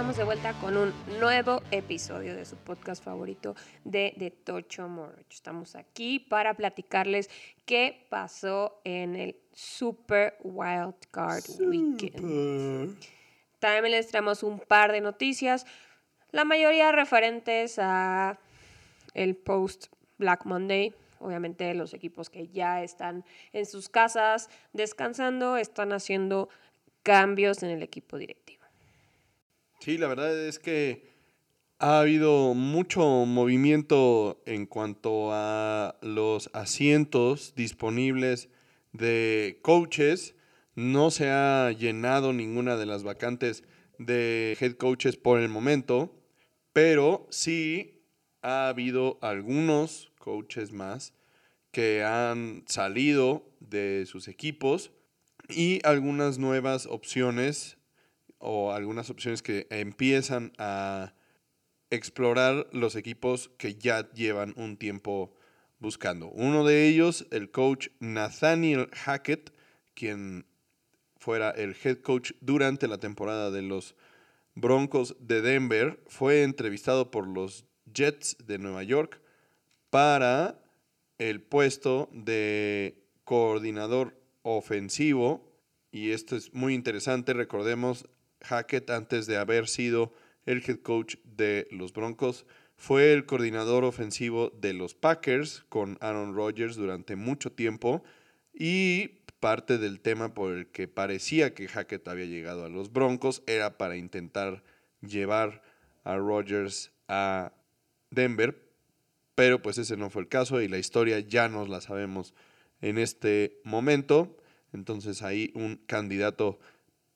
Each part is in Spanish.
Estamos de vuelta con un nuevo episodio de su podcast favorito de The Tocho Morocho. Estamos aquí para platicarles qué pasó en el Super Wild Card Weekend. También les traemos un par de noticias, la mayoría referentes a el post Black Monday. Obviamente los equipos que ya están en sus casas descansando están haciendo cambios en el equipo directivo. Sí, la verdad es que ha habido mucho movimiento en cuanto a los asientos disponibles de coaches. No se ha llenado ninguna de las vacantes de head coaches por el momento, pero sí ha habido algunos coaches más que han salido de sus equipos y algunas nuevas opciones o algunas opciones que empiezan a explorar los equipos que ya llevan un tiempo buscando. Uno de ellos, el coach Nathaniel Hackett, quien fuera el head coach durante la temporada de los Broncos de Denver, fue entrevistado por los Jets de Nueva York para el puesto de coordinador ofensivo. Y esto es muy interesante. Recordemos, Hackett, antes de haber sido el head coach de los Broncos, fue el coordinador ofensivo de los Packers con Aaron Rodgers durante mucho tiempo y parte del tema por el que parecía que Hackett había llegado a los Broncos era para intentar llevar a Rodgers a Denver, pero pues ese no fue el caso y la historia ya nos la sabemos en este momento. Entonces ahí un candidato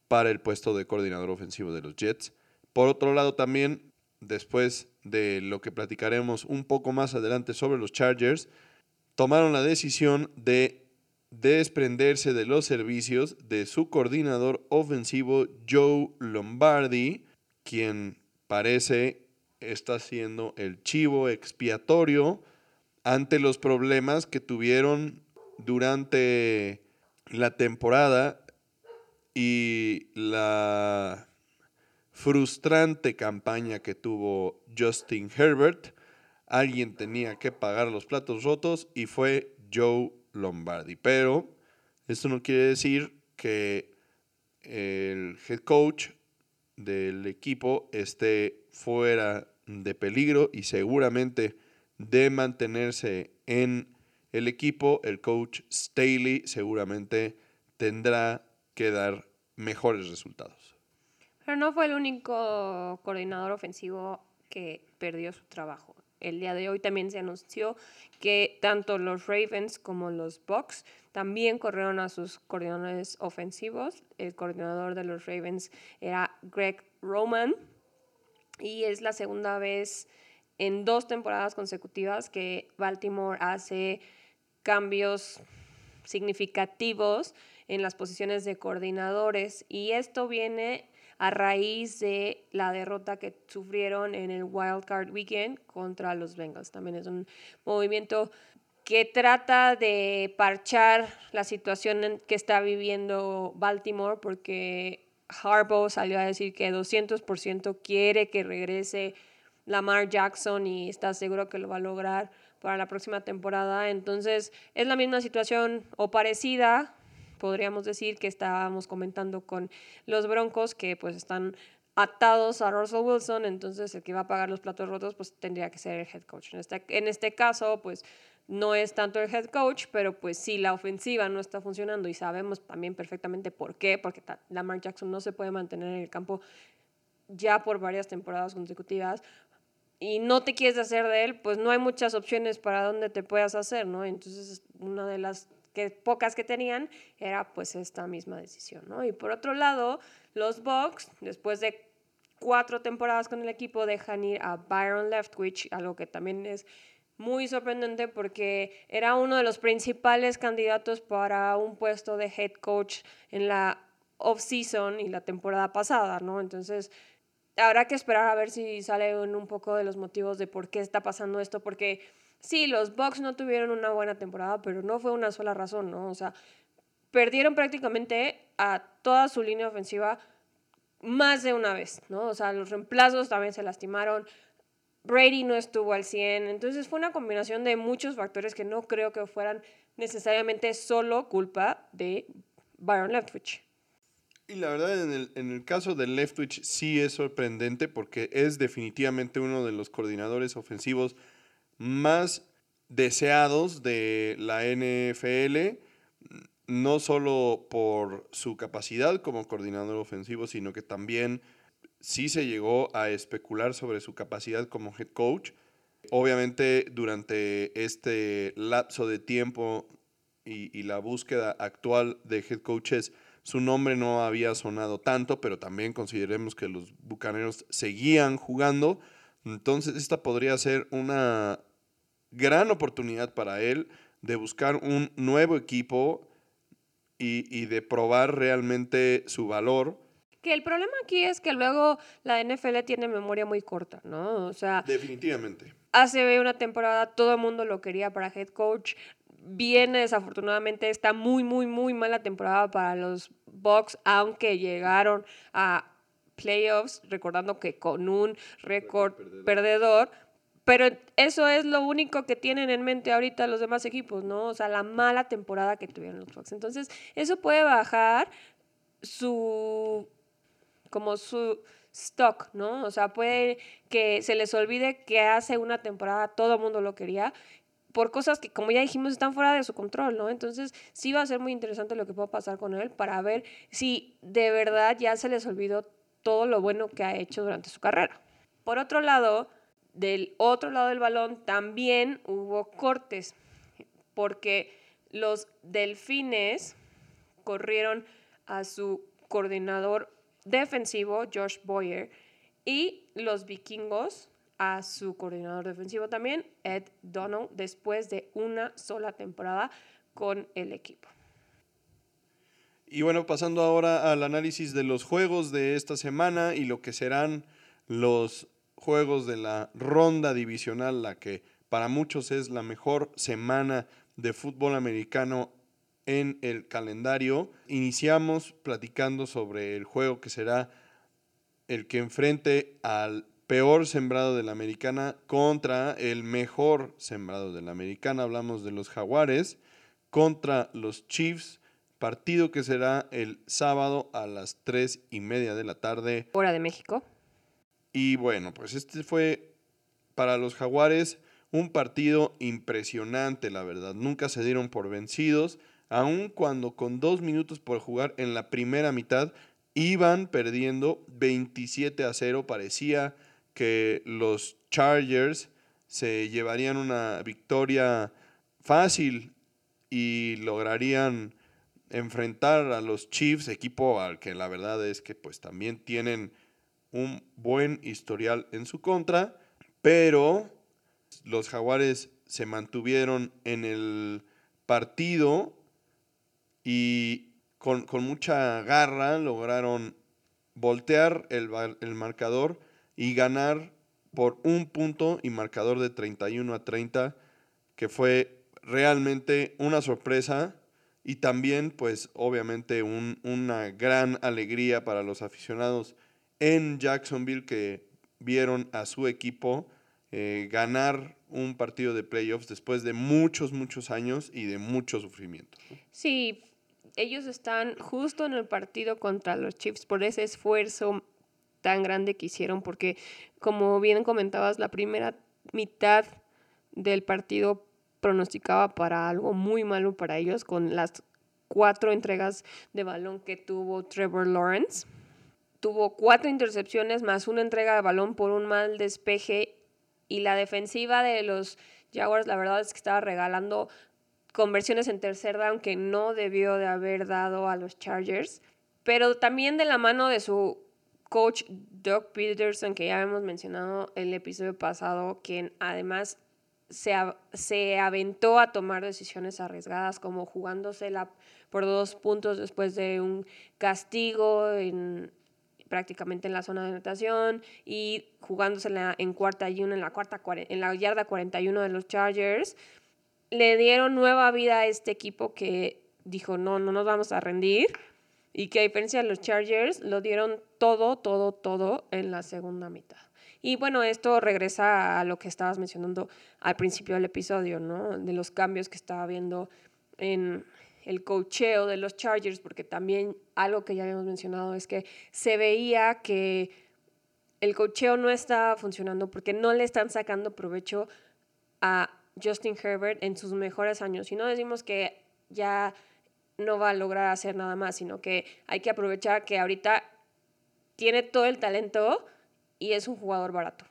para el puesto de coordinador ofensivo de los Jets. Por otro lado, también, después de lo que platicaremos un poco más adelante sobre los Chargers, tomaron la decisión de desprenderse de los servicios de su coordinador ofensivo Joe Lombardi, quien parece está siendo el chivo expiatorio ante los problemas que tuvieron durante la temporada y la frustrante campaña que tuvo Justin Herbert, alguien tenía que pagar los platos rotos y fue Joe Lombardi. Pero esto no quiere decir que el head coach del equipo esté fuera de peligro y seguramente de mantenerse en el equipo, el coach Staley seguramente tendrá que dar mejores resultados. Pero no fue el único coordinador ofensivo que perdió su trabajo. El día de hoy también se anunció que tanto los Ravens como los Bucks también corrieron a sus coordinadores ofensivos. El coordinador de los Ravens era Greg Roman y es la segunda vez en dos temporadas consecutivas que Baltimore hace cambios significativos en las posiciones de coordinadores y esto viene a raíz de la derrota que sufrieron en el Wild Card Weekend contra los Bengals. También es un movimiento que trata de parchar la situación que está viviendo Baltimore porque Harbaugh salió a decir que 200% quiere que regrese Lamar Jackson y está seguro que lo va a lograr para la próxima temporada. Entonces es la misma situación o parecida, podríamos decir, que estábamos comentando con los Broncos, que pues están atados a Russell Wilson, entonces el que va a pagar los platos rotos pues tendría que ser el head coach. En este, en este caso pues no es tanto el head coach, pero pues sí la ofensiva no está funcionando y sabemos también perfectamente por qué, porque Lamar Jackson no se puede mantener en el campo ya por varias temporadas consecutivas y no te quieres hacer de él, pues no hay muchas opciones para dónde te puedas hacer, ¿no? Entonces, una de las que, pocas que tenían era pues esta misma decisión, ¿no? Y por otro lado, los Bucks, después de cuatro temporadas con el equipo, dejan ir a Byron Leftwich, algo que también es muy sorprendente porque era uno de los principales candidatos para un puesto de head coach en la off-season y la temporada pasada, ¿no? Entonces, habrá que esperar a ver si salen un poco de los motivos de por qué está pasando esto, porque sí, los Bucks no tuvieron una buena temporada, pero no fue una sola razón, ¿no? O sea, perdieron prácticamente a toda su línea ofensiva más de una vez, ¿no? O sea, los reemplazos también se lastimaron. Brady no estuvo al 100, entonces fue una combinación de muchos factores que no creo que fueran necesariamente solo culpa de Byron Leftwich. Y la verdad, en el, en el caso de Leftwich sí es sorprendente porque es definitivamente uno de los coordinadores ofensivos más deseados de la NFL, no solo por su capacidad como coordinador ofensivo, sino que también sí se llegó a especular sobre su capacidad como head coach. Obviamente durante este lapso de tiempo y, y, la búsqueda actual de head coaches, su nombre no había sonado tanto, pero también consideremos que los Bucaneros seguían jugando. Entonces esta podría ser una gran oportunidad para él de buscar un nuevo equipo y, y de probar realmente su valor que el problema aquí es que luego la NFL tiene memoria muy corta, ¿no? O sea. Definitivamente. Hace una temporada todo el mundo lo quería para head coach. Viene desafortunadamente esta muy, muy, muy mala temporada para los Bucks, aunque llegaron a playoffs, recordando que con un récord perdedor. perdedor. Pero eso es lo único que tienen en mente ahorita los demás equipos, ¿no? O sea, la mala temporada que tuvieron los Bucks. Entonces, eso puede bajar su como su stock, ¿no? O sea, puede que se les olvide que hace una temporada todo el mundo lo quería por cosas que, como ya dijimos, están fuera de su control, ¿no? Entonces, sí va a ser muy interesante lo que pueda pasar con él para ver si de verdad ya se les olvidó todo lo bueno que ha hecho durante su carrera. Por otro lado, del otro lado del balón también hubo cortes, porque los delfines corrieron a su coordinador defensivo, Josh Boyer, y los vikingos a su coordinador defensivo también, Ed Donald, después de una sola temporada con el equipo. Y bueno, pasando ahora al análisis de los juegos de esta semana y lo que serán los juegos de la ronda divisional, la que para muchos es la mejor semana de fútbol americano en el calendario. Iniciamos platicando sobre el juego que será el que enfrente al peor sembrado de la americana contra el mejor sembrado de la americana. Hablamos de los jaguares contra los Chiefs. Partido que será el sábado a las 3 y media de la tarde. Hora de México. Y bueno, pues este fue para los jaguares un partido impresionante, la verdad. Nunca se dieron por vencidos aun cuando con dos minutos por jugar en la primera mitad iban perdiendo 27 a 0. Parecía que los Chargers se llevarían una victoria fácil y lograrían enfrentar a los Chiefs, equipo al que la verdad es que pues también tienen un buen historial en su contra, pero los jaguares se mantuvieron en el partido y con, mucha garra lograron voltear el, el, marcador y ganar por un punto y marcador de 31 a 30, que fue realmente una sorpresa y también pues obviamente un, una gran alegría para los aficionados en Jacksonville que vieron a su equipo eh, ganar un partido de playoffs después de muchos, muchos años y de mucho sufrimiento. Sí, ellos están justo en el partido contra los Chiefs por ese esfuerzo tan grande que hicieron, porque como bien comentabas, la primera mitad del partido pronosticaba para algo muy malo para ellos con las cuatro entregas de balón que tuvo Trevor Lawrence. Tuvo cuatro intercepciones más una entrega de balón por un mal despeje y la defensiva de los Jaguars la verdad es que estaba regalando conversiones en tercer down que no debió de haber dado a los Chargers, pero también de la mano de su coach Doug Peterson, que ya hemos mencionado el episodio pasado, quien además se, se aventó a tomar decisiones arriesgadas, como jugándosela por dos puntos después de un castigo en, prácticamente en la zona de anotación y jugándosela en cuarta y uno en la cuarta en la yarda 41 de los Chargers le dieron nueva vida a este equipo que dijo, no, no nos vamos a rendir. Y que a diferencia de los Chargers, lo dieron todo, todo, todo en la segunda mitad. Y bueno, esto regresa a lo que estabas mencionando al principio del episodio, ¿no? De los cambios que estaba viendo en el cocheo de los Chargers, porque también algo que ya habíamos mencionado es que se veía que el cocheo no estaba funcionando porque no le están sacando provecho a Justin Herbert en sus mejores años. Y no decimos que ya no va a lograr hacer nada más, sino que hay que aprovechar que ahorita tiene todo el talento y es un jugador barato.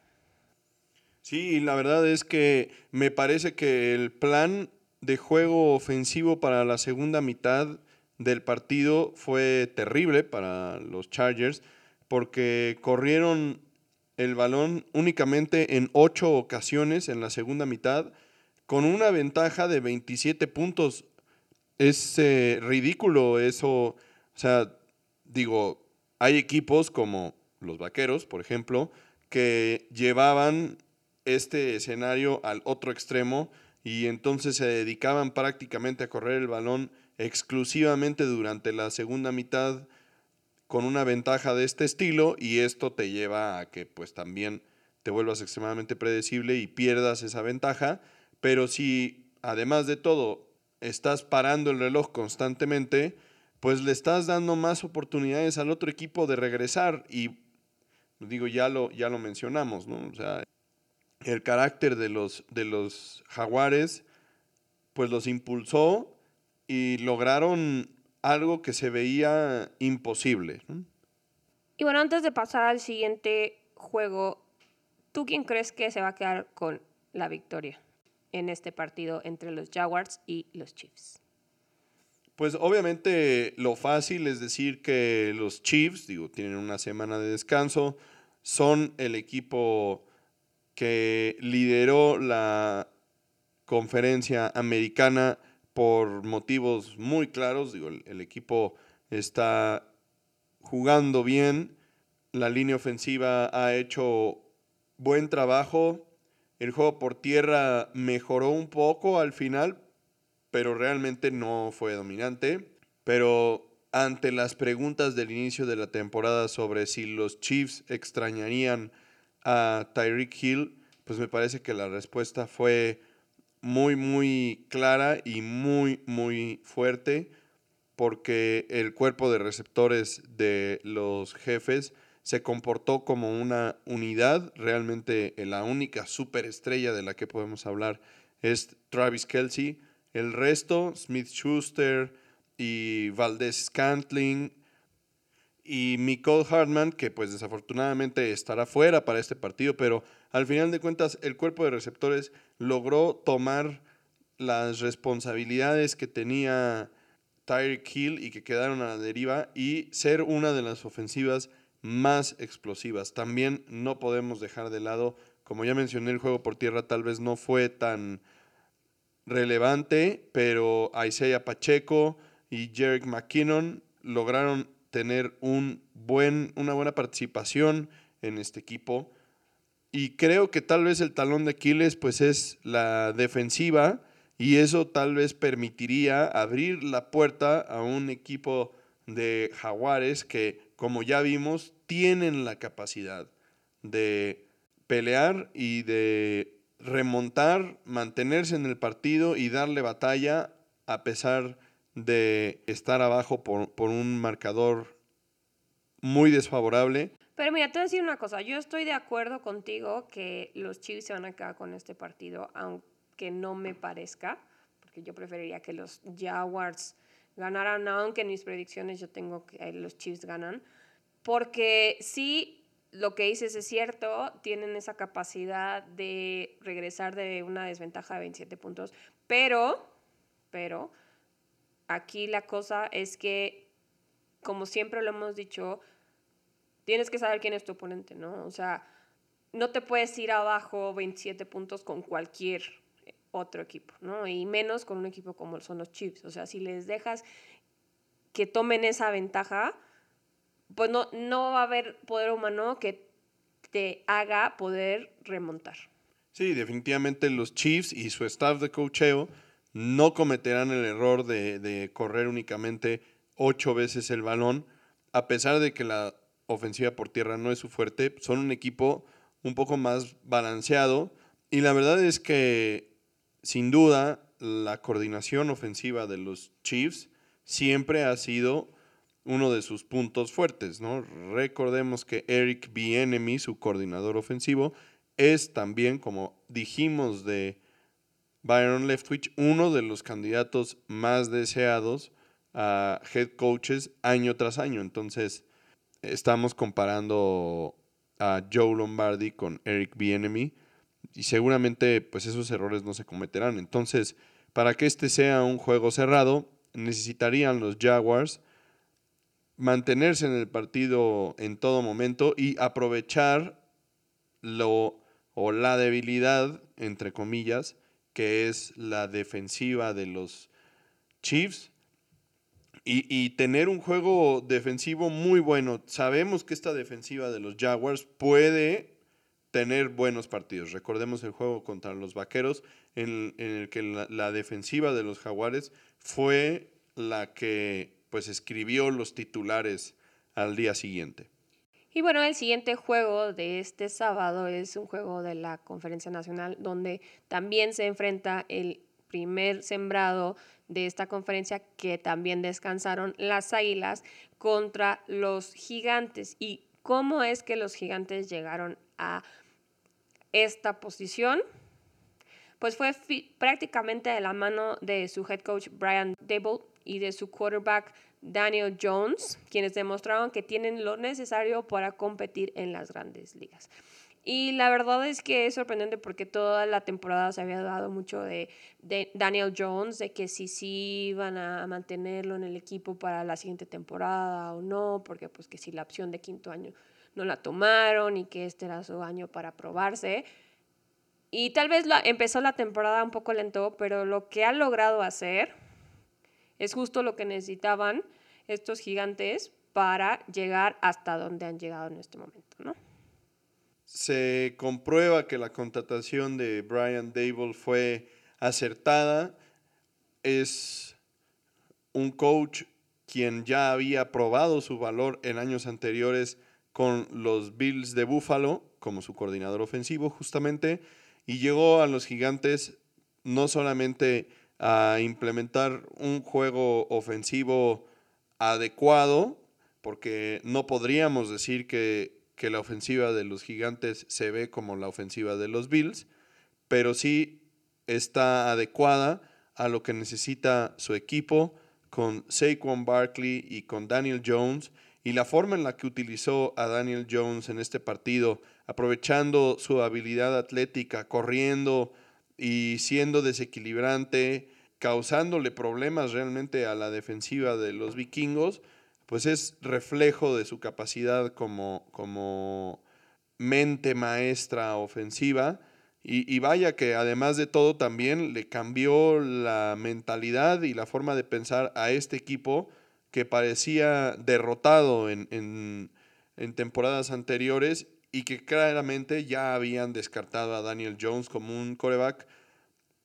Sí, la verdad es que me parece que el plan de juego ofensivo para la segunda mitad del partido fue terrible para los Chargers porque corrieron el balón únicamente en ocho ocasiones en la segunda mitad con una ventaja de 27 puntos. Es eh, ridículo eso. O sea, digo, hay equipos como los Vaqueros, por ejemplo, que llevaban este escenario al otro extremo y entonces se dedicaban prácticamente a correr el balón exclusivamente durante la segunda mitad con una ventaja de este estilo y esto te lleva a que pues también te vuelvas extremadamente predecible y pierdas esa ventaja, pero si además de todo estás parando el reloj constantemente, pues le estás dando más oportunidades al otro equipo de regresar y digo, ya lo, ya lo mencionamos, ¿no? O sea, el carácter de los, de los jaguares, pues los impulsó y lograron algo que se veía imposible. Y bueno, antes de pasar al siguiente juego, ¿tú quién crees que se va a quedar con la victoria en este partido entre los Jaguars y los Chiefs? Pues obviamente lo fácil es decir que los Chiefs, digo, tienen una semana de descanso, son el equipo que lideró la conferencia americana por motivos muy claros. Digo, el, equipo está jugando bien, la línea ofensiva ha hecho buen trabajo, el juego por tierra mejoró un poco al final, pero realmente no fue dominante. Pero ante las preguntas del inicio de la temporada sobre si los Chiefs extrañarían a Tyreek Hill, pues me parece que la respuesta fue muy, muy clara y muy, muy fuerte, porque el cuerpo de receptores de los jefes se comportó como una unidad, realmente la única superestrella de la que podemos hablar es Travis Kelsey, el resto, Smith Schuster, y Valdez Scantling y Nicole Hartman, que pues desafortunadamente estará fuera para este partido, pero al final de cuentas el cuerpo de receptores logró tomar las responsabilidades que tenía Tyreek Hill y que quedaron a la deriva y ser una de las ofensivas más explosivas. También no podemos dejar de lado, como ya mencioné, el juego por tierra tal vez no fue tan relevante, pero Isaiah Pacheco, y Jerick McKinnon lograron tener un buen, una buena participación en este equipo. Y creo que tal vez el talón de Aquiles pues es la defensiva y eso tal vez permitiría abrir la puerta a un equipo de jaguares que, como ya vimos, tienen la capacidad de pelear y de remontar, mantenerse en el partido y darle batalla a pesar de estar abajo por, un marcador muy desfavorable. Pero mira, te voy a decir una cosa, yo estoy de acuerdo contigo que los Chiefs se van a quedar con este partido, aunque no me parezca, porque yo preferiría que los Jaguars ganaran, aunque en mis predicciones yo tengo que los Chiefs ganan, porque sí, lo que dices es cierto, tienen esa capacidad de regresar de una desventaja de 27 puntos, pero, pero, Aquí la cosa es que, como siempre lo hemos dicho, tienes que saber quién es tu oponente, ¿no? O sea, no te puedes ir abajo 27 puntos con cualquier otro equipo, ¿no? Y menos con un equipo como son los Chiefs. O sea, si les dejas que tomen esa ventaja, pues no, no va a haber poder humano que te haga poder remontar. Sí, definitivamente los Chiefs y su staff de cocheo no cometerán el error de, correr únicamente ocho veces el balón, a pesar de que la ofensiva por tierra no es su fuerte, son un equipo un poco más balanceado y la verdad es que sin duda la coordinación ofensiva de los Chiefs siempre ha sido uno de sus puntos fuertes, ¿no? Recordemos que Eric Bienemy, su coordinador ofensivo, es también, como dijimos de Byron Leftwich, uno de los candidatos más deseados a head coaches año tras año. Entonces, estamos comparando a Joe Lombardi con Eric Bienemy y seguramente pues esos errores no se cometerán. Entonces, para que este sea un juego cerrado, necesitarían los Jaguars mantenerse en el partido en todo momento y aprovechar lo o la debilidad, entre comillas, que es la defensiva de los Chiefs. Y, y, tener un juego defensivo muy bueno. Sabemos que esta defensiva de los Jaguars puede tener buenos partidos. Recordemos el juego contra los Vaqueros, en, el que la, la, defensiva de los Jaguares fue la que pues escribió los titulares al día siguiente. Y bueno, el siguiente juego de este sábado es un juego de la Conferencia Nacional donde también se enfrenta el primer sembrado de esta conferencia que también descansaron las Águilas contra los Gigantes. ¿Y cómo es que los Gigantes llegaron a esta posición? Pues fue prácticamente de la mano de su head coach Brian Dable y de su quarterback Daniel Jones, quienes demostraron que tienen lo necesario para competir en las grandes ligas. Y la verdad es que es sorprendente porque toda la temporada se había dado mucho de, Daniel Jones, de que si sí iban a mantenerlo en el equipo para la siguiente temporada o no, porque pues que si la opción de quinto año no la tomaron y que este era su año para probarse. Y tal vez la, empezó la temporada un poco lento, pero lo que ha logrado hacer es justo lo que necesitaban estos gigantes para llegar hasta donde han llegado en este momento, ¿no? Se comprueba que la contratación de Brian Dable fue acertada. Es un coach quien ya había probado su valor en años anteriores con los Bills de Buffalo como su coordinador ofensivo justamente y llegó a los gigantes no solamente a implementar un juego ofensivo adecuado, porque no podríamos decir que, la ofensiva de los gigantes se ve como la ofensiva de los Bills, pero sí está adecuada a lo que necesita su equipo con Saquon Barkley y con Daniel Jones y la forma en la que utilizó a Daniel Jones en este partido, aprovechando su habilidad atlética, corriendo y siendo desequilibrante, causándole problemas realmente a la defensiva de los vikingos, pues es reflejo de su capacidad como, como mente maestra ofensiva. Y, vaya que además de todo también le cambió la mentalidad y la forma de pensar a este equipo que parecía derrotado en, en temporadas anteriores y que claramente ya habían descartado a Daniel Jones como un coreback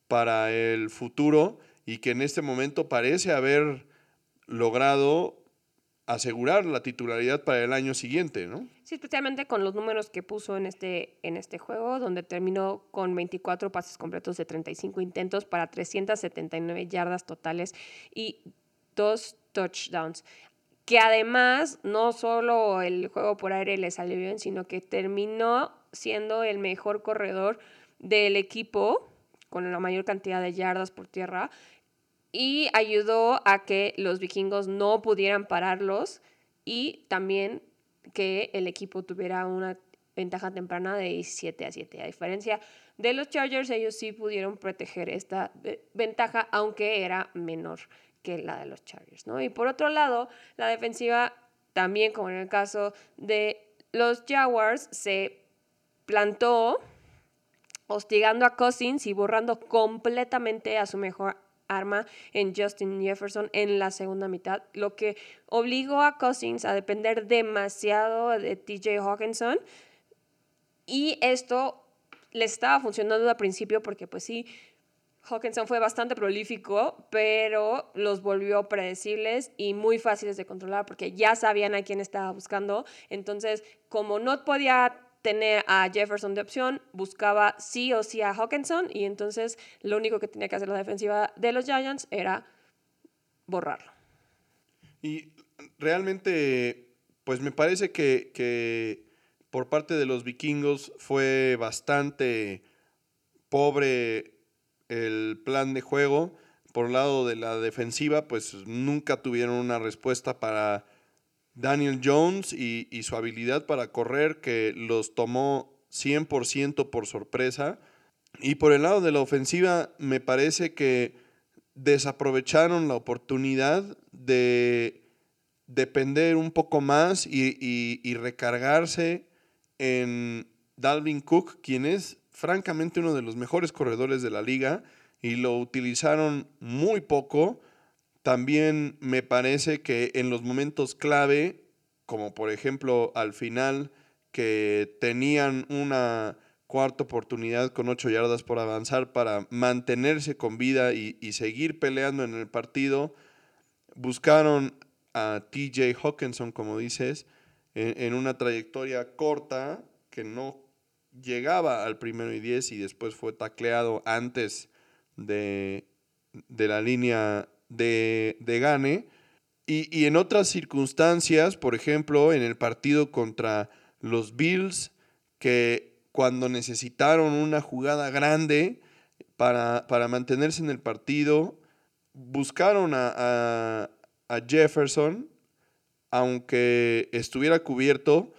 para el futuro y que en este momento parece haber logrado asegurar la titularidad para el año siguiente, ¿no? Sí, especialmente con los números que puso en este, en este juego, donde terminó con 24 pases completos de 35 intentos para 379 yardas totales y dos touchdowns. Que además no solo el juego por aire le salió bien, sino que terminó siendo el mejor corredor del equipo con la mayor cantidad de yardas por tierra y ayudó a que los vikingos no pudieran pararlos y también que el equipo tuviera una ventaja temprana de 17 a 7. A diferencia de los Chargers, ellos sí pudieron proteger esta eh, ventaja, aunque era menor que la de los Chargers. ¿no? Y por otro lado, la defensiva, también como en el caso de los Jaguars, se plantó hostigando a Cousins y borrando completamente a su mejor arma en Justin Jefferson en la segunda mitad, lo que obligó a Cousins a depender demasiado de TJ Hawkinson y esto le estaba funcionando al principio porque pues sí, Hawkinson fue bastante prolífico, pero los volvió predecibles y muy fáciles de controlar porque ya sabían a quién estaba buscando. Entonces, como no podía tener a Jefferson de opción, buscaba sí o sí a Hawkinson y entonces lo único que tenía que hacer la defensiva de los Giants era borrarlo. Y realmente, pues me parece que, que por parte de los vikingos fue bastante pobre el plan de juego. Por el lado de la defensiva, pues nunca tuvieron una respuesta para Daniel Jones y, su habilidad para correr que los tomó 100% por sorpresa. Y por el lado de la ofensiva, me parece que desaprovecharon la oportunidad de depender un poco más y, y recargarse en Dalvin Cook, quien es francamente uno de los mejores corredores de la liga y lo utilizaron muy poco. También me parece que en los momentos clave, como por ejemplo al final, que tenían una cuarta oportunidad con ocho yardas por avanzar para mantenerse con vida y, seguir peleando en el partido, buscaron a TJ Hawkinson, como dices, en, en una trayectoria corta que no llegaba al primero y diez y después fue tacleado antes de, la línea de, de Gane. Y, en otras circunstancias, por ejemplo, en el partido contra los Bills, que cuando necesitaron una jugada grande para, mantenerse en el partido, buscaron a, a Jefferson, aunque estuviera cubierto,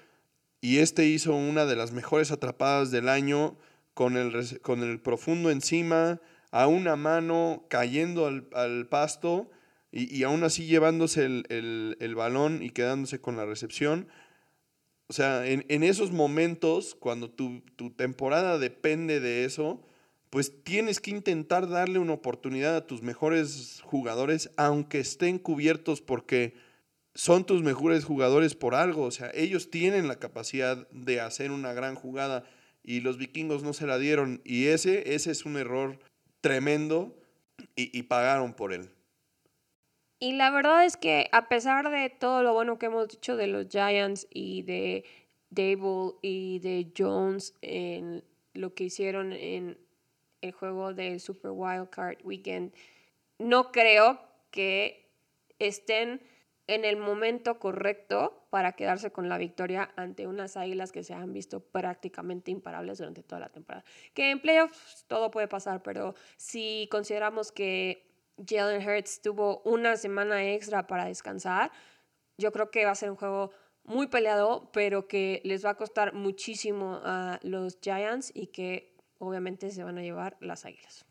y este hizo una de las mejores atrapadas del año con el, con el profundo encima, a una mano cayendo al, pasto y, aún así llevándose el, balón y quedándose con la recepción. O sea, en, esos momentos, cuando tu, tu, temporada depende de eso, pues tienes que intentar darle una oportunidad a tus mejores jugadores, aunque estén cubiertos, porque son tus mejores jugadores por algo. O sea, ellos tienen la capacidad de hacer una gran jugada y los vikingos no se la dieron. Y ese, ese es un error tremendo y, pagaron por él. Y la verdad es que a pesar de todo lo bueno que hemos dicho de los Giants y de Dable y de Jones en lo que hicieron en el juego del Super Wild Card Weekend, no creo que estén en el momento correcto para quedarse con la victoria ante unas águilas que se han visto prácticamente imparables durante toda la temporada. Que en playoffs todo puede pasar, pero si consideramos que Jalen Hurts tuvo una semana extra para descansar, yo creo que va a ser un juego muy peleado, pero que les va a costar muchísimo a los Giants y que obviamente se van a llevar las águilas.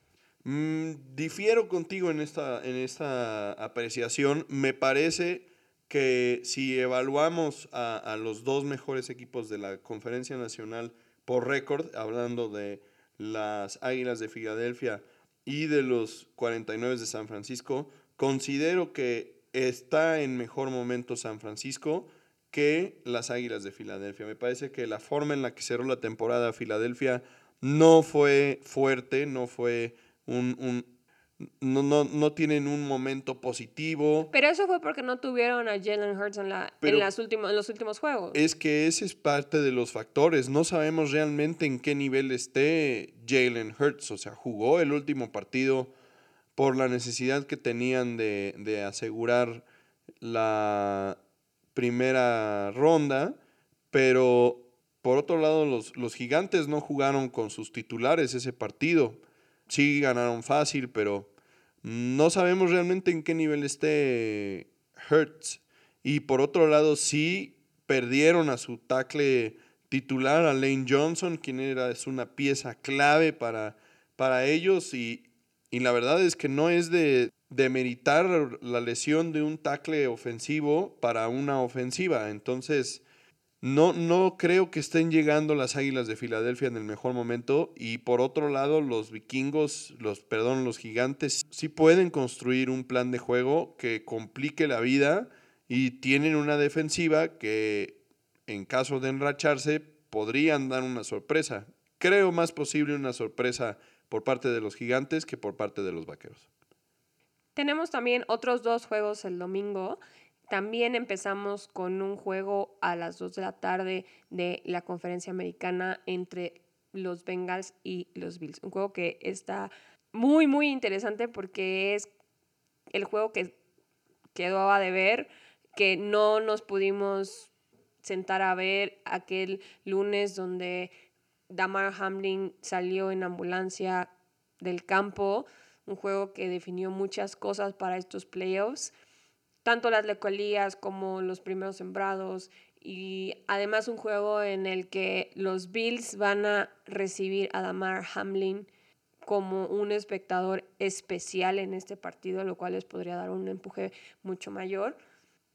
Mm, difiero contigo en esta, en esta apreciación. Me parece que si evaluamos a, los dos mejores equipos de la Conferencia Nacional por récord, hablando de las Águilas de Filadelfia y de los 49 de San Francisco, considero que está en mejor momento San Francisco que las Águilas de Filadelfia. Me parece que la forma en la que cerró la temporada Filadelfia no fue fuerte, no fue un no, no, no tienen un momento positivo. Pero eso fue porque no tuvieron a Jalen Hurts en, la, en, las últimos, en los últimos juegos. Es que ese es parte de los factores. No sabemos realmente en qué nivel esté Jalen Hurts. O sea, jugó el último partido por la necesidad que tenían de, de asegurar la primera ronda, pero por otro lado los, los gigantes no jugaron con sus titulares ese partido sí ganaron fácil, pero no sabemos realmente en qué nivel esté Hertz. Y por otro lado, sí perdieron a su tackle titular, a Lane Johnson, quien era, es una pieza clave para, para ellos. Y, y la verdad es que no es de, de meritar la lesión de un tackle ofensivo para una ofensiva. Entonces, no, no creo que estén llegando las Águilas de Filadelfia en el mejor momento y por otro lado los vikingos, los perdón, los gigantes sí pueden construir un plan de juego que complique la vida y tienen una defensiva que en caso de enracharse podrían dar una sorpresa. Creo más posible una sorpresa por parte de los gigantes que por parte de los vaqueros. Tenemos también otros dos juegos el domingo. También empezamos con un juego a las 2 de la tarde de la conferencia americana entre los Bengals y los Bills. Un juego que está muy, muy interesante porque es el juego que quedó a deber, que no nos pudimos sentar a ver aquel lunes donde Damar Hamlin salió en ambulancia del campo, un juego que definió muchas cosas para estos playoffs tanto las lecolías como los primeros sembrados y además un juego en el que los Bills van a recibir a Damar Hamlin como un espectador especial en este partido, lo cual les podría dar un empuje mucho mayor.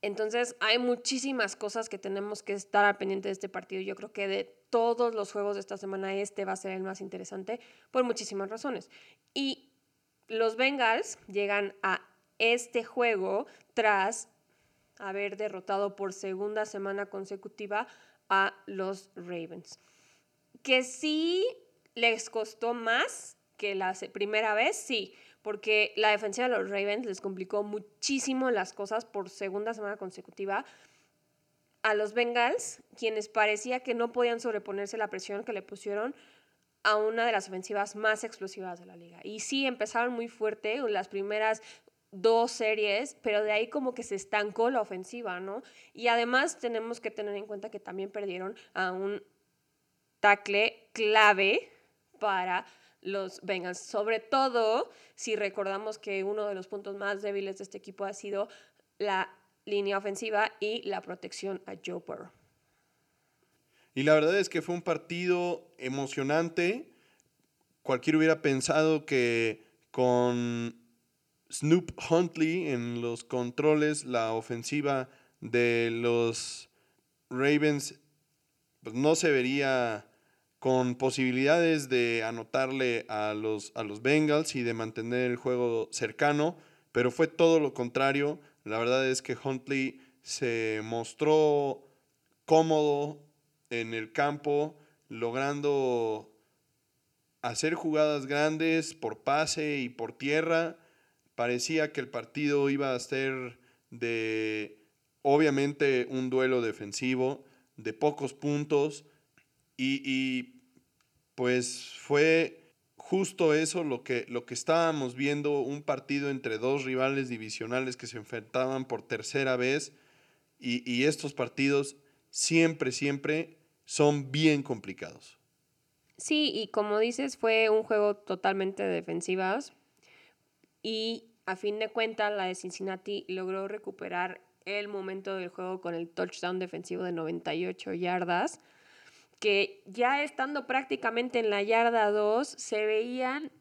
Entonces hay muchísimas cosas que tenemos que estar al pendiente de este partido. Yo creo que de todos los juegos de esta semana este va a ser el más interesante por muchísimas razones. Y los Bengals llegan a este juego tras haber derrotado por segunda semana consecutiva a los Ravens. Que sí les costó más que la primera vez, sí, porque la defensiva de los Ravens les complicó muchísimo las cosas por segunda semana consecutiva a los Bengals, quienes parecía que no podían sobreponerse la presión que le pusieron a una de las ofensivas más explosivas de la liga. Y sí, empezaron muy fuerte, las primeras dos series, pero de ahí como que se estancó la ofensiva, ¿no? Y además tenemos que tener en cuenta que también perdieron a un tackle clave para los Bengals, sobre todo si recordamos que uno de los puntos más débiles de este equipo ha sido la línea ofensiva y la protección a Joe Burrow. Y la verdad es que fue un partido emocionante. Cualquiera hubiera pensado que con Snoop Huntley en los controles, la ofensiva de los Ravens pues no se vería con posibilidades de anotarle a los, a los Bengals y de mantener el juego cercano, pero fue todo lo contrario. La verdad es que Huntley se mostró cómodo en el campo, logrando hacer jugadas grandes por pase y por tierra parecía que el partido iba a ser de, obviamente, un duelo defensivo, de pocos puntos, y, pues fue justo eso lo que, lo que estábamos viendo, un partido entre dos rivales divisionales que se enfrentaban por tercera vez, y, y estos partidos siempre, siempre son bien complicados. Sí, y como dices, fue un juego totalmente defensivas, y a fin de cuentas la de Cincinnati logró recuperar el momento del juego con el touchdown defensivo de 98 yardas, que ya estando prácticamente en la yarda 2 se veían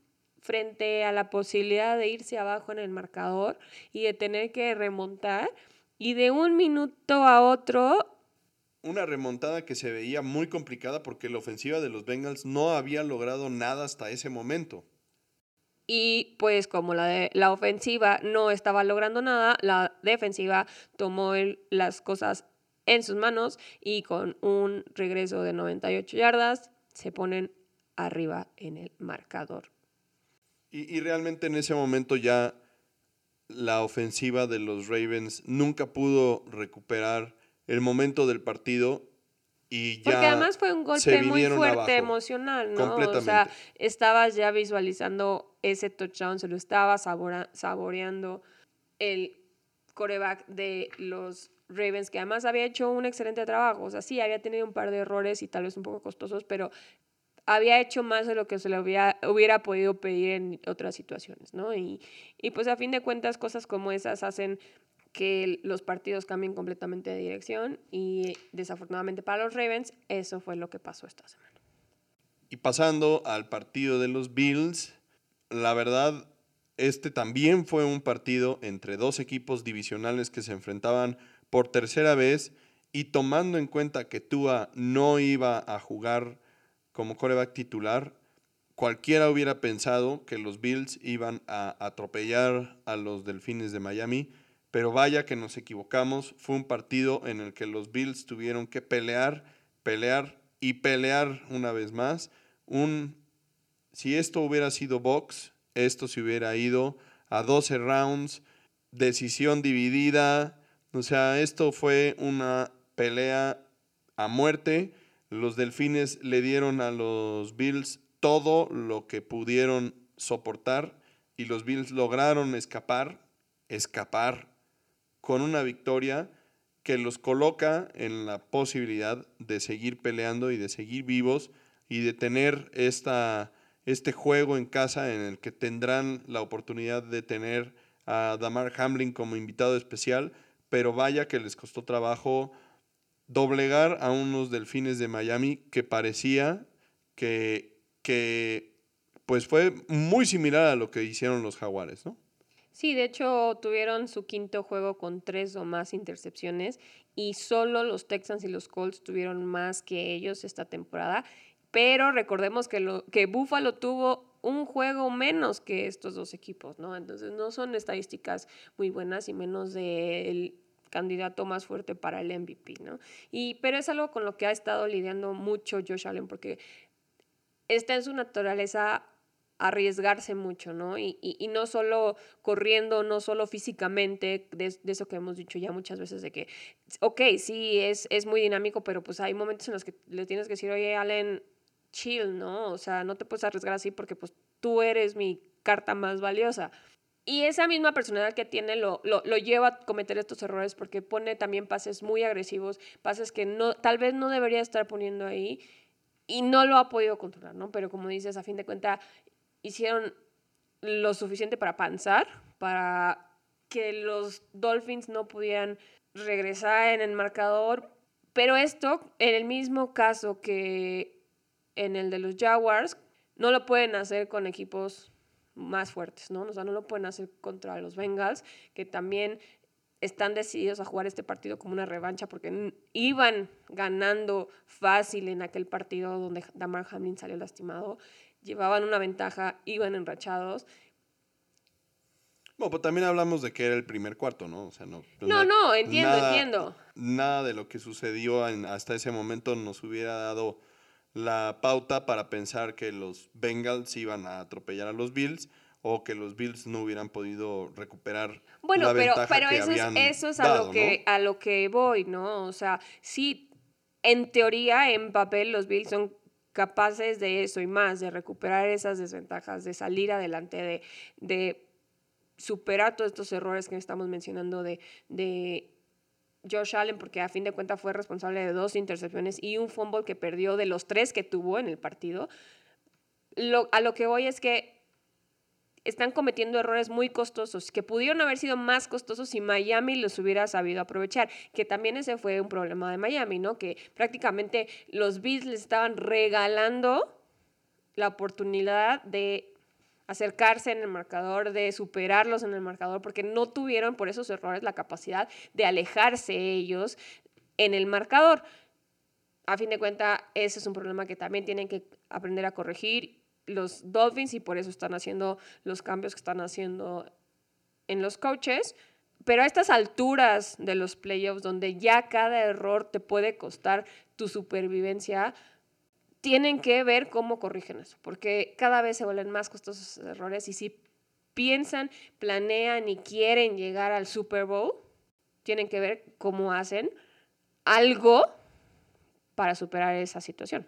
frente a la posibilidad de irse abajo en el marcador y de tener que remontar. Y de un minuto a otro... Una remontada que se veía muy complicada porque la ofensiva de los Bengals no había logrado nada hasta ese momento. Y pues como la, la ofensiva no estaba logrando nada, la defensiva tomó las cosas en sus manos y con un regreso de 98 yardas se ponen arriba en el marcador. Y, y, realmente en ese momento ya la ofensiva de los Ravens nunca pudo recuperar el momento del partido y ya Porque además fue un golpe muy fuerte emocional, ¿no? O sea, estabas ya visualizando ese touchdown, se lo estaba saboreando el coreback de los Ravens, que además había hecho un excelente trabajo. O sea, sí, había tenido un par de errores y tal vez un poco costosos, pero había hecho más de lo que se le hubiera, hubiera podido pedir en otras situaciones, ¿no? Y, y pues a fin de cuentas, cosas como esas hacen que los partidos cambien completamente de dirección y desafortunadamente para los Ravens eso fue lo que pasó esta semana. Y pasando al partido de los Bills, la verdad, este también fue un partido entre dos equipos divisionales que se enfrentaban por tercera vez y tomando en cuenta que Tua no iba a jugar como coreback titular, cualquiera hubiera pensado que los Bills iban a atropellar a los Delfines de Miami pero vaya que nos equivocamos. Fue un partido en el que los Bills tuvieron que pelear, pelear y pelear una vez más. Un si esto hubiera sido box, esto se hubiera ido a 12 rounds, decisión dividida, o sea, esto fue una pelea a muerte. Los delfines le dieron a los Bills todo lo que pudieron soportar y los Bills lograron escapar, escapar con una victoria que los coloca en la posibilidad de seguir peleando y de seguir vivos y de tener esta, este juego en casa en el que tendrán la oportunidad de tener a Damar Hamlin como invitado especial, pero vaya que les costó trabajo doblegar a unos delfines de Miami que parecía que, que pues fue muy similar a lo que hicieron los jaguares, ¿no? Sí, de hecho tuvieron su quinto juego con tres o más intercepciones y solo los Texans y los Colts tuvieron más que ellos esta temporada. Pero recordemos que, lo, que Buffalo tuvo un juego menos que estos dos equipos, ¿no? Entonces no son estadísticas muy buenas y menos del candidato más fuerte para el MVP, ¿no? Y, pero es algo con lo que ha estado lidiando mucho Josh Allen porque está en su naturaleza arriesgarse mucho, ¿no? Y, y, no solo corriendo, no solo físicamente, de, eso que hemos dicho ya muchas veces, de que, ok, sí, es, es muy dinámico, pero pues hay momentos en los que le tienes que decir, oye, Allen, chill, ¿no? O sea, no te puedes arriesgar así porque pues tú eres mi carta más valiosa. Y esa misma personalidad que tiene lo, lo, lo, lleva a cometer estos errores porque pone también pases muy agresivos, pases que no, tal vez no debería estar poniendo ahí y no lo ha podido controlar, ¿no? Pero como dices, a fin de cuentas, hicieron lo suficiente para panzar, para que los Dolphins no pudieran regresar en el marcador. Pero esto, en el mismo caso que en el de los Jaguars, no lo pueden hacer con equipos más fuertes, ¿no? O sea, no lo pueden hacer contra los Bengals, que también están decididos a jugar este partido como una revancha porque iban ganando fácil en aquel partido donde Damar Hamlin salió lastimado llevaban una ventaja, iban enrachados. Bueno, pues también hablamos de que era el primer cuarto, ¿no? O sea, no. No, no, entiendo, entiendo. Nada de lo que sucedió hasta ese momento nos hubiera dado la pauta para pensar que los Bengals iban a atropellar a los Bills o que los Bills no hubieran podido recuperar bueno, la pero, pero eso, es, eso es a lo que a lo que voy, ¿no? O sea, sí, en teoría, en papel, los Bills son capaces de eso y más, de recuperar esas desventajas, de salir adelante, de, superar todos estos errores que estamos mencionando de, de Josh Allen, porque a fin de cuentas fue responsable de dos intercepciones y un fumble que perdió de los tres que tuvo en el partido. Lo, a lo que voy es que están cometiendo errores muy costosos, que pudieron haber sido más costosos si Miami los hubiera sabido aprovechar, que también ese fue un problema de Miami, ¿no? Que prácticamente los Bills les estaban regalando la oportunidad de acercarse en el marcador, de superarlos en el marcador, porque no tuvieron por esos errores la capacidad de alejarse ellos en el marcador. A fin de cuentas, ese es un problema que también tienen que aprender a corregir los Dolphins y por eso están haciendo los cambios que están haciendo en los coaches. Pero a estas alturas de los playoffs, donde ya cada error te puede costar tu supervivencia, tienen que ver cómo corrigen eso, porque cada vez se vuelven más costosos errores y si piensan, planean y quieren llegar al Super Bowl, tienen que ver cómo hacen algo para superar esa situación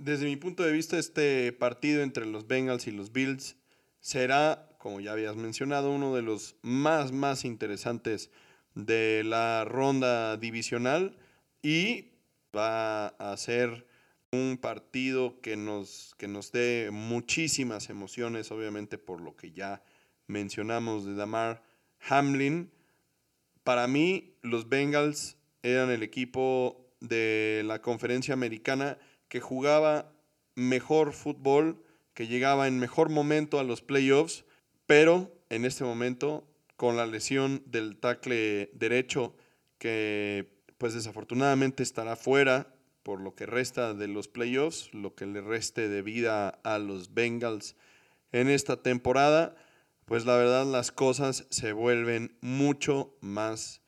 desde mi punto de vista, este partido entre los Bengals y los Bills será, como ya habías mencionado, uno de los más, más interesantes de la ronda divisional y va a ser un partido que nos, que nos dé muchísimas emociones, obviamente por lo que ya mencionamos de Damar Hamlin. Para mí, los Bengals eran el equipo de la conferencia americana que jugaba mejor fútbol, que llegaba en mejor momento a los playoffs, pero en este momento con la lesión del tackle derecho que pues desafortunadamente estará fuera por lo que resta de los playoffs, lo que le reste de vida a los Bengals en esta temporada, pues la verdad las cosas se vuelven mucho más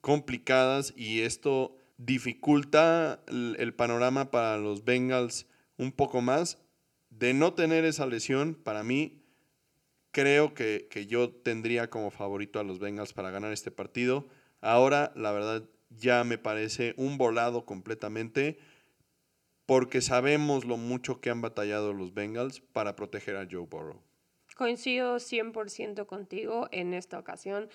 complicadas y esto dificulta el, panorama para los Bengals un poco más de no tener esa lesión, para mí, creo que, que yo tendría como favorito a los Bengals para ganar este partido. Ahora, la verdad, ya me parece un volado completamente porque sabemos lo mucho que han batallado los Bengals para proteger a Joe Burrow. Coincido 100% contigo en esta ocasión.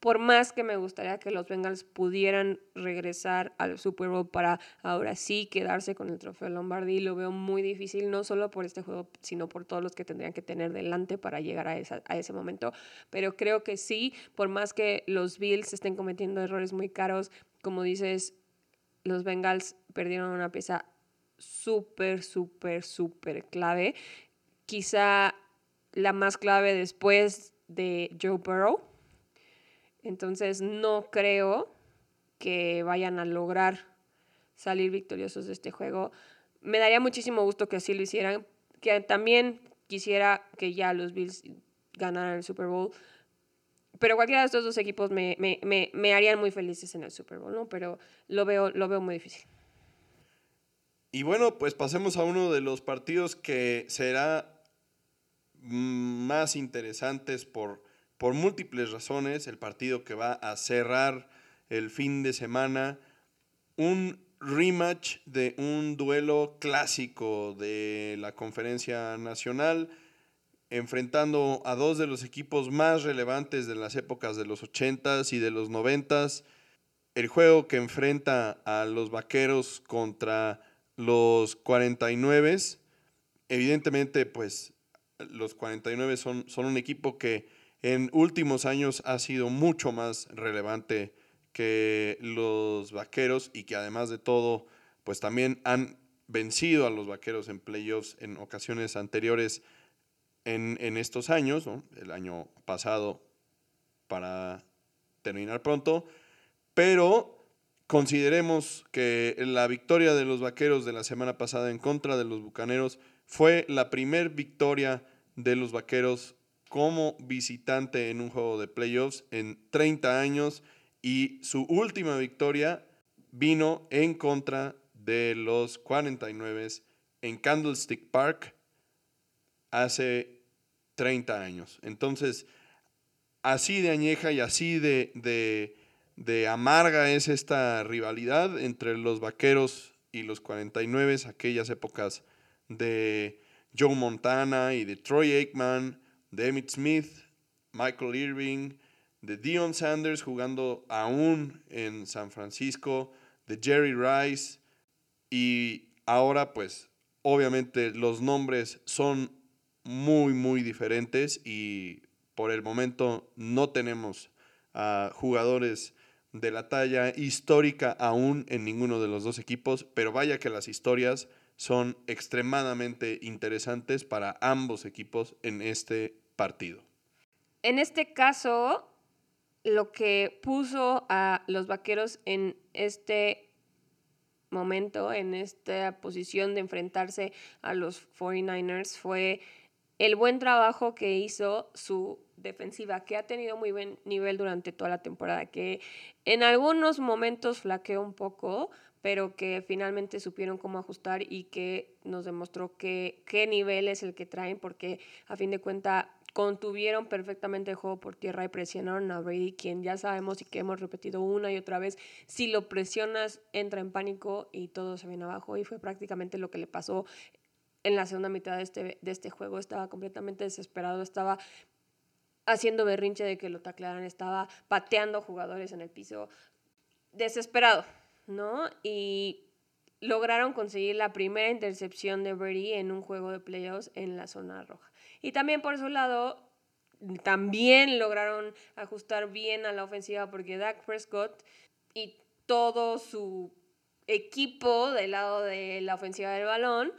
Por más que me gustaría que los Bengals pudieran regresar al Super Bowl para ahora sí quedarse con el trofeo Lombardi, lo veo muy difícil, no solo por este juego, sino por todos los que tendrían que tener delante para llegar a, esa, a ese momento. Pero creo que sí, por más que los Bills estén cometiendo errores muy caros, como dices, los Bengals perdieron una pieza súper, súper, súper clave. Quizá la más clave después de Joe Burrow. Entonces no creo que vayan a lograr salir victoriosos de este juego. Me daría muchísimo gusto que así lo hicieran. Que también quisiera que ya los Bills ganaran el Super Bowl. Pero cualquiera de estos dos equipos me, me, harían muy felices en el Super Bowl, ¿no? Pero lo veo, lo veo muy difícil. Y bueno, pues pasemos a uno de los partidos que será más interesantes por, por múltiples razones, el partido que va a cerrar el fin de semana, un rematch de un duelo clásico de la conferencia nacional, enfrentando a dos de los equipos más relevantes de las épocas de los 80s y de los 90s, el juego que enfrenta a los vaqueros contra los 49, evidentemente pues los 49 son, son un equipo que en últimos años ha sido mucho más relevante que los vaqueros y que además de todo, pues también han vencido a los vaqueros en playoffs en ocasiones anteriores en, estos años, el año pasado para terminar pronto, pero consideremos que la victoria de los vaqueros de la semana pasada en contra de los bucaneros fue la primer victoria de los Vaqueros como visitante en un juego de playoffs en 30 años y su última victoria vino en contra de los 49 en Candlestick Park hace 30 años. Entonces, así de añeja y así de, de, de amarga es esta rivalidad entre los Vaqueros y los 49, aquellas épocas de Joe Montana y de Troy Aikman, de Emmett Smith, Michael Irving, de Dion Sanders jugando aún en San Francisco, de Jerry Rice y ahora pues obviamente los nombres son muy muy diferentes y por el momento no tenemos a jugadores de la talla histórica aún en ninguno de los dos equipos, pero vaya que las historias son extremadamente interesantes para ambos equipos en este partido. En este caso, lo que puso a los vaqueros en este momento, en esta posición de enfrentarse a los 49ers, fue el buen trabajo que hizo su defensiva, que ha tenido muy buen nivel durante toda la temporada, que en algunos momentos flaqueó un poco, pero que finalmente supieron cómo ajustar y que nos demostró que, qué nivel es el que traen, porque a fin de cuentas contuvieron perfectamente el juego por tierra y presionaron a Brady, quien ya sabemos y que hemos repetido una y otra vez, si lo presionas entra en pánico y todo se viene abajo y fue prácticamente lo que le pasó en la segunda mitad de este, de este juego, estaba completamente desesperado, estaba haciendo berrinche de que lo taclearan, estaba pateando jugadores en el piso, desesperado, ¿no? Y lograron conseguir la primera intercepción de Brady en un juego de playoffs en la zona roja. Y también por su lado, también lograron ajustar bien a la ofensiva porque Dak Prescott y todo su equipo del lado de la ofensiva del balón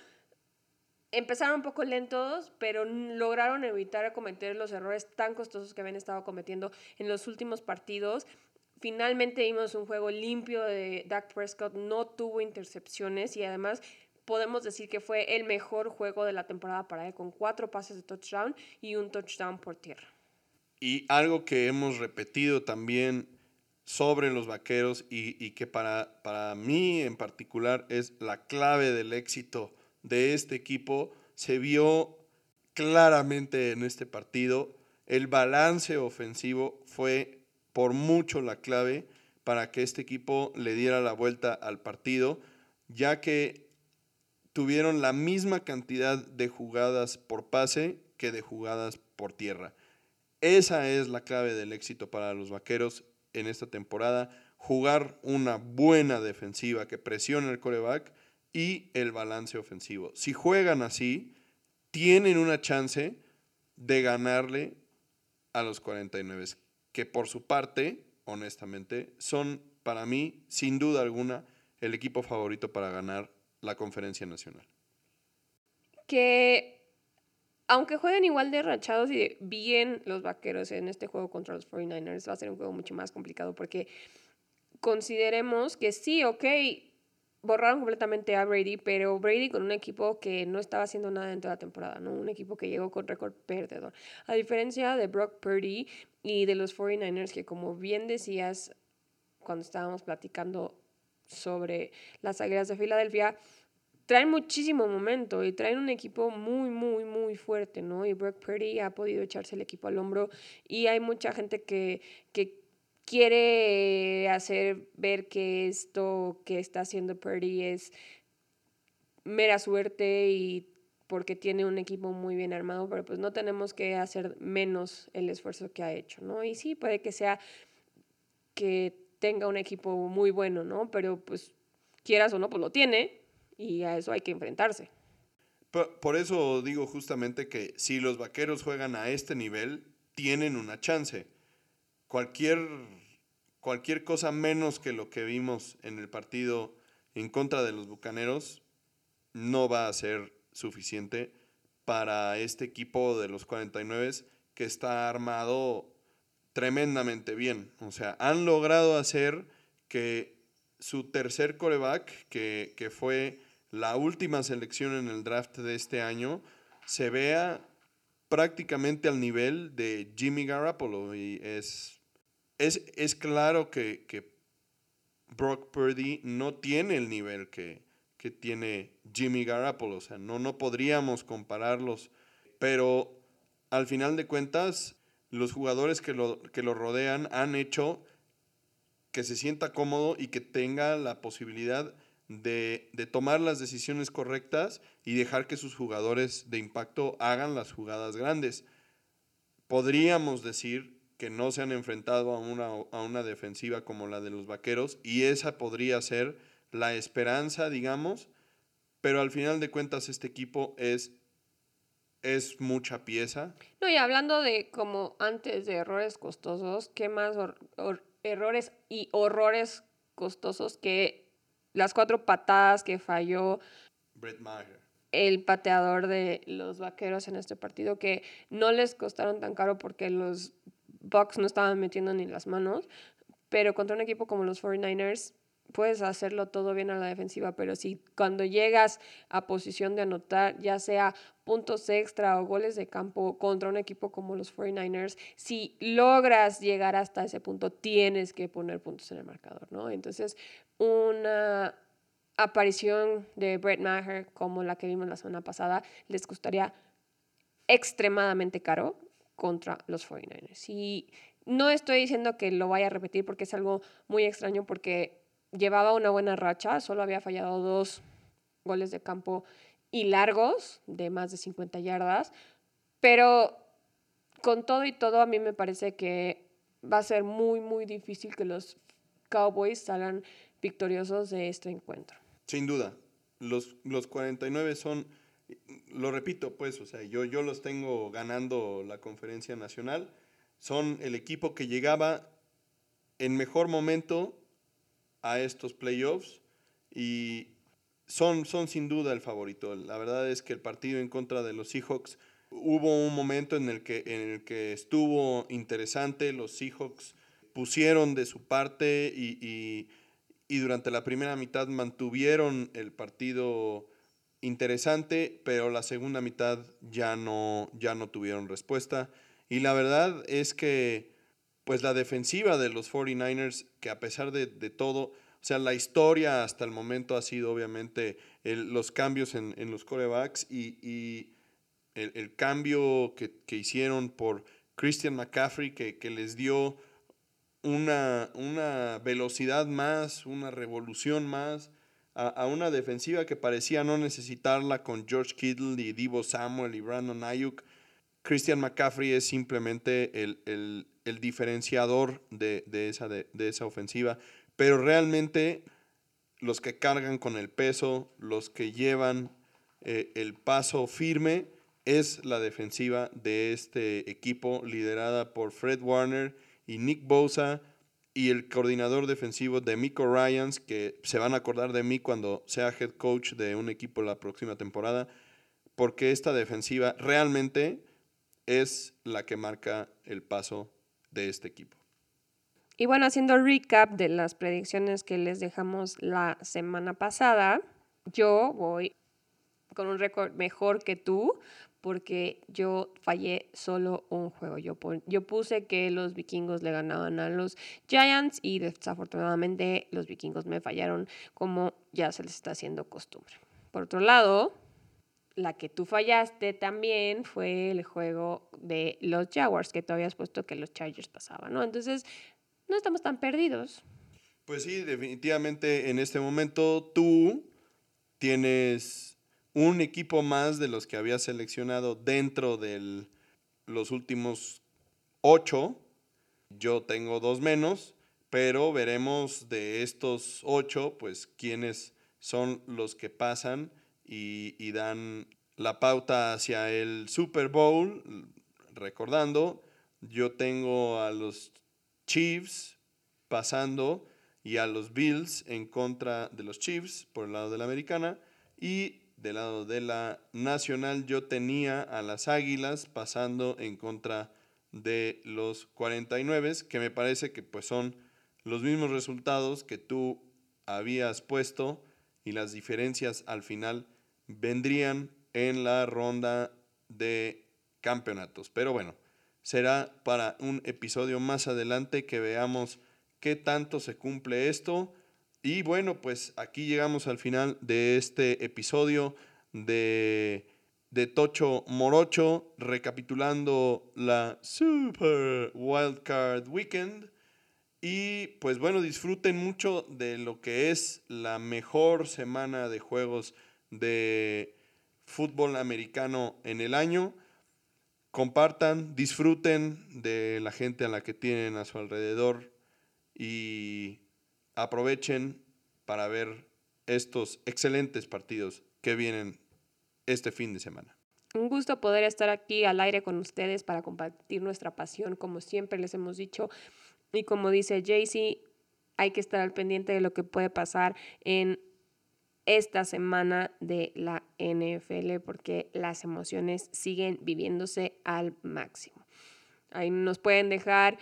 empezaron un poco lentos, pero lograron evitar cometer los errores tan costosos que habían estado cometiendo en los últimos partidos Finalmente vimos un juego limpio de Dak Prescott, no tuvo intercepciones y además podemos decir que fue el mejor juego de la temporada para él, con cuatro pases de touchdown y un touchdown por tierra. Y algo que hemos repetido también sobre los vaqueros y, y que para, para mí en particular es la clave del éxito de este equipo, se vio claramente en este partido. El balance ofensivo fue por mucho la clave para que este equipo le diera la vuelta al partido, ya que tuvieron la misma cantidad de jugadas por pase que de jugadas por tierra. Esa es la clave del éxito para los Vaqueros en esta temporada, jugar una buena defensiva que presione el coreback y el balance ofensivo. Si juegan así, tienen una chance de ganarle a los 49, que por su parte, honestamente, son para mí, sin duda alguna, el equipo favorito para ganar la conferencia nacional. Que aunque jueguen igual de rachados y bien los vaqueros en este juego contra los 49ers, va a ser un juego mucho más complicado porque consideremos que sí, ok, borraron completamente a Brady, pero Brady con un equipo que no estaba haciendo nada dentro de la temporada, ¿no? Un equipo que llegó con récord perdedor. A diferencia de Brock Purdy y de los 49ers, que como bien decías cuando estábamos platicando sobre las Águilas de Filadelfia, traen muchísimo momento y traen un equipo muy, muy, muy fuerte, ¿no? Y Brock Purdy ha podido echarse el equipo al hombro y hay mucha gente que, que quiere hacer ver que esto que está haciendo Purdy es mera suerte y porque tiene un equipo muy bien armado, pero pues no tenemos que hacer menos el esfuerzo que ha hecho, ¿no? Y sí, puede que sea que tenga un equipo muy bueno, ¿no? Pero pues quieras o no, pues lo tiene y a eso hay que enfrentarse. Por, por eso digo justamente que si los vaqueros juegan a este nivel, tienen una chance cualquier, cualquier cosa menos que lo que vimos en el partido en contra de los Bucaneros no va a ser suficiente para este equipo de los 49 que está armado tremendamente bien. O sea, han logrado hacer que su tercer coreback, que, que fue la última selección en el draft de este año, se vea prácticamente al nivel de Jimmy Garoppolo y es es, claro que, Brock Purdy no tiene el nivel que, tiene Jimmy Garoppolo. O sea, no, no podríamos compararlos. Pero al final de cuentas, los jugadores que lo, que lo rodean han hecho que se sienta cómodo y que tenga la posibilidad de, de, tomar las decisiones correctas y dejar que sus jugadores de impacto hagan las jugadas grandes. Podríamos decir que no se han enfrentado a una, a una defensiva como la de los Vaqueros y esa podría ser la esperanza, digamos, pero al final de cuentas este equipo es, es mucha pieza. No, y hablando de como antes de errores costosos, ¿qué más errores y horrores costosos que las cuatro patadas que falló Brett Maher el pateador de los vaqueros en este partido que no les costaron tan caro porque los Bucks no estaban metiendo ni las manos, pero contra un equipo como los 49ers puedes hacerlo todo bien a la defensiva, pero si cuando llegas a posición de anotar, ya sea puntos extra o goles de campo contra un equipo como los 49ers, si logras llegar hasta ese punto, tienes que poner puntos en el marcador, ¿no? Entonces, una aparición de Brett Maher como la que vimos la semana pasada les costaría extremadamente caro contra los 49ers. Y no estoy diciendo que lo vaya a repetir porque es algo muy extraño porque llevaba una buena racha, solo había fallado dos goles de campo y largos de más de 50 yardas, pero con todo y todo a mí me parece que va a ser muy, muy difícil que los Cowboys salgan victoriosos de este encuentro. Sin duda, los, los 49 son lo repito, pues, o sea, yo, yo los tengo ganando la conferencia nacional. Son el equipo que llegaba en mejor momento a estos playoffs y son, son sin duda el favorito. La verdad es que el partido en contra de los Seahawks hubo un momento en el que, en el que estuvo interesante. Los Seahawks pusieron de su parte y, y durante la primera mitad mantuvieron el partido interesante, pero la segunda mitad ya no, ya no tuvieron respuesta. Y la verdad es que, pues la defensiva de los 49ers, que a pesar de, todo, O sea, la historia hasta el momento ha sido obviamente los cambios en, los corebacks y, el, cambio que, hicieron por Christian McCaffrey que, que les dio una, una, velocidad más, una revolución más a, una defensiva que parecía no necesitarla con George Kittle y Divo Samuel y Brandon Ayuk. Christian McCaffrey es simplemente el, diferenciador de, esa, de, esa ofensiva, pero realmente los que cargan con el peso, los que llevan eh, el paso firme, es la defensiva de este equipo liderada por Fred Warner y Nick Bosa y el coordinador defensivo de Miko Ryans, que se van a acordar de mí cuando sea head coach de un equipo la próxima temporada, porque esta defensiva realmente es la que marca el paso de este equipo. Y bueno, haciendo recap de las predicciones que les dejamos la semana pasada, yo voy con un récord mejor que tú, porque yo fallé solo un juego. Yo, yo puse que los vikingos le ganaban a los Giants y desafortunadamente los vikingos me fallaron como ya se les está haciendo costumbre. Por otro lado, la que tú fallaste también fue el juego de los Jaguars, que tú habías puesto que los Chargers pasaban, ¿no? Entonces, no estamos tan perdidos. Pues sí, definitivamente en este momento tú tienes un equipo más de los que había seleccionado dentro de los últimos ocho. Yo tengo dos menos, pero veremos de estos ocho, pues quiénes son los que pasan y, y dan la pauta hacia el Super Bowl. Recordando, yo tengo a los Chiefs pasando y a los Bills en contra de los Chiefs por el lado de la americana y del lado de la nacional yo tenía a las Águilas pasando en contra de los 49, que me parece que pues son los mismos resultados que tú habías puesto y las diferencias al final vendrían en la ronda de campeonatos. Pero bueno, será para un episodio más adelante que veamos qué tanto se cumple esto y bueno, pues aquí llegamos al final de este episodio de, de Tocho Morocho, recapitulando la Super Wildcard Weekend. Y pues bueno, disfruten mucho de lo que es la mejor semana de juegos de fútbol americano en el año. Compartan, disfruten de la gente a la que tienen a su alrededor y aprovechen para ver estos excelentes partidos que vienen este fin de semana. Un gusto poder estar aquí al aire con ustedes para compartir nuestra pasión, como siempre les hemos dicho. Y como dice Jaycee, hay que estar al pendiente de lo que puede pasar en esta semana de la NFL porque las emociones siguen viviéndose al máximo. Ahí nos pueden dejar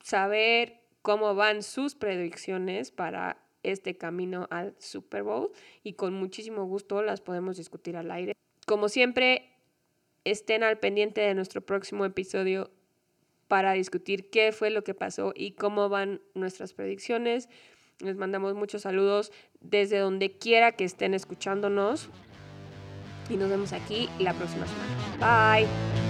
saber cómo van sus predicciones para este camino al Super Bowl y con muchísimo gusto las podemos discutir al aire. Como siempre, estén al pendiente de nuestro próximo episodio para discutir qué fue lo que pasó y cómo van nuestras predicciones. Les mandamos muchos saludos desde donde quiera que estén escuchándonos y nos vemos aquí la próxima semana. Bye.